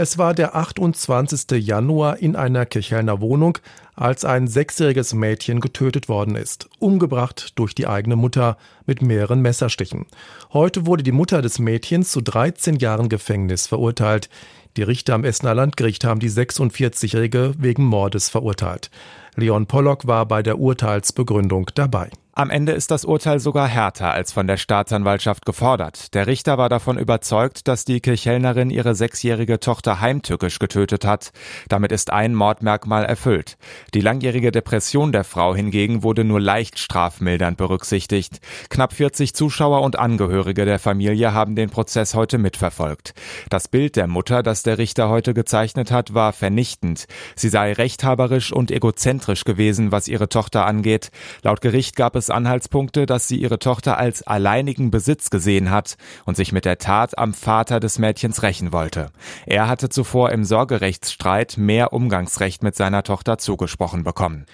Es war der 28. Januar in einer Kirchhellner Wohnung, als ein sechsjähriges Mädchen getötet worden ist, umgebracht durch die eigene Mutter mit mehreren Messerstichen. Heute wurde die Mutter des Mädchens zu 13 Jahren Gefängnis verurteilt. Die Richter am Essener Landgericht haben die 46-Jährige wegen Mordes verurteilt. Leon Pollock war bei der Urteilsbegründung dabei. Am Ende ist das Urteil sogar härter als von der Staatsanwaltschaft gefordert. Der Richter war davon überzeugt, dass die Kirchhellnerin ihre sechsjährige Tochter heimtückisch getötet hat. Damit ist ein Mordmerkmal erfüllt. Die langjährige Depression der Frau hingegen wurde nur leicht strafmildernd berücksichtigt. Knapp 40 Zuschauer und Angehörige der Familie haben den Prozess heute mitverfolgt. Das Bild der Mutter, das der Richter heute gezeichnet hat, war vernichtend. Sie sei rechthaberisch und egozentrisch gewesen, was ihre Tochter angeht. Laut Gericht gab es Anhaltspunkte, dass sie ihre Tochter als alleinigen Besitz gesehen hat und sich mit der Tat am Vater des Mädchens rächen wollte. Er hatte zuvor im Sorgerechtsstreit mehr Umgangsrecht mit seiner Tochter zugesprochen bekommen.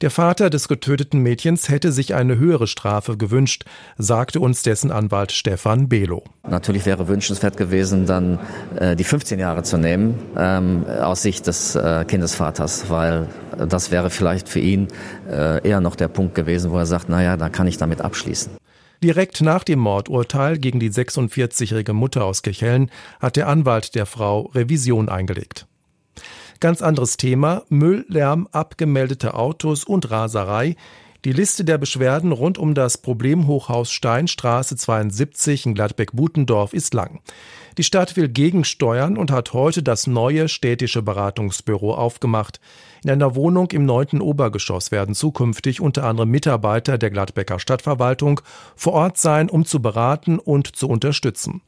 Der Vater des getöteten Mädchens hätte sich eine höhere Strafe gewünscht, sagte uns dessen Anwalt Stefan Belo. Natürlich wäre wünschenswert gewesen, dann äh, die 15 Jahre zu nehmen ähm, aus Sicht des äh, Kindesvaters, weil das wäre vielleicht für ihn äh, eher noch der Punkt gewesen, wo er sagt, naja, da kann ich damit abschließen. Direkt nach dem Mordurteil gegen die 46-jährige Mutter aus Kirchhellen hat der Anwalt der Frau Revision eingelegt. Ganz anderes Thema, Müll, Lärm, abgemeldete Autos und Raserei. Die Liste der Beschwerden rund um das Problemhochhaus Steinstraße 72 in Gladbeck-Butendorf ist lang. Die Stadt will gegensteuern und hat heute das neue städtische Beratungsbüro aufgemacht. In einer Wohnung im neunten Obergeschoss werden zukünftig unter anderem Mitarbeiter der Gladbecker Stadtverwaltung vor Ort sein, um zu beraten und zu unterstützen.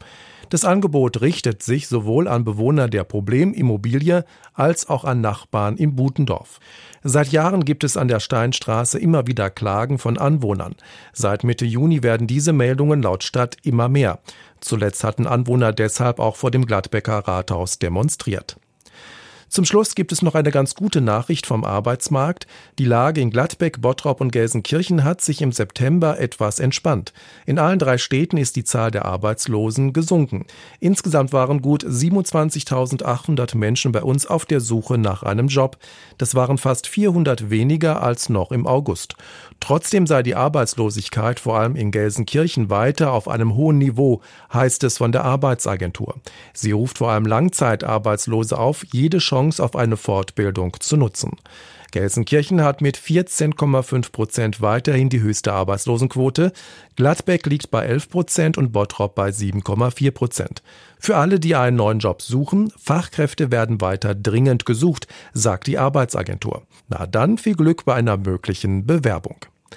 Das Angebot richtet sich sowohl an Bewohner der Problemimmobilie als auch an Nachbarn in Butendorf. Seit Jahren gibt es an der Steinstraße immer wieder Klagen von Anwohnern. Seit Mitte Juni werden diese Meldungen laut Stadt immer mehr. Zuletzt hatten Anwohner deshalb auch vor dem Gladbecker Rathaus demonstriert. Zum Schluss gibt es noch eine ganz gute Nachricht vom Arbeitsmarkt. Die Lage in Gladbeck, Bottrop und Gelsenkirchen hat sich im September etwas entspannt. In allen drei Städten ist die Zahl der Arbeitslosen gesunken. Insgesamt waren gut 27.800 Menschen bei uns auf der Suche nach einem Job. Das waren fast 400 weniger als noch im August. Trotzdem sei die Arbeitslosigkeit vor allem in Gelsenkirchen weiter auf einem hohen Niveau, heißt es von der Arbeitsagentur. Sie ruft vor allem Langzeitarbeitslose auf, jede Chance Chance auf eine Fortbildung zu nutzen. Gelsenkirchen hat mit 14,5 Prozent weiterhin die höchste Arbeitslosenquote. Gladbeck liegt bei 11 Prozent und Bottrop bei 7,4 Prozent. Für alle, die einen neuen Job suchen, Fachkräfte werden weiter dringend gesucht, sagt die Arbeitsagentur. Na dann viel Glück bei einer möglichen Bewerbung.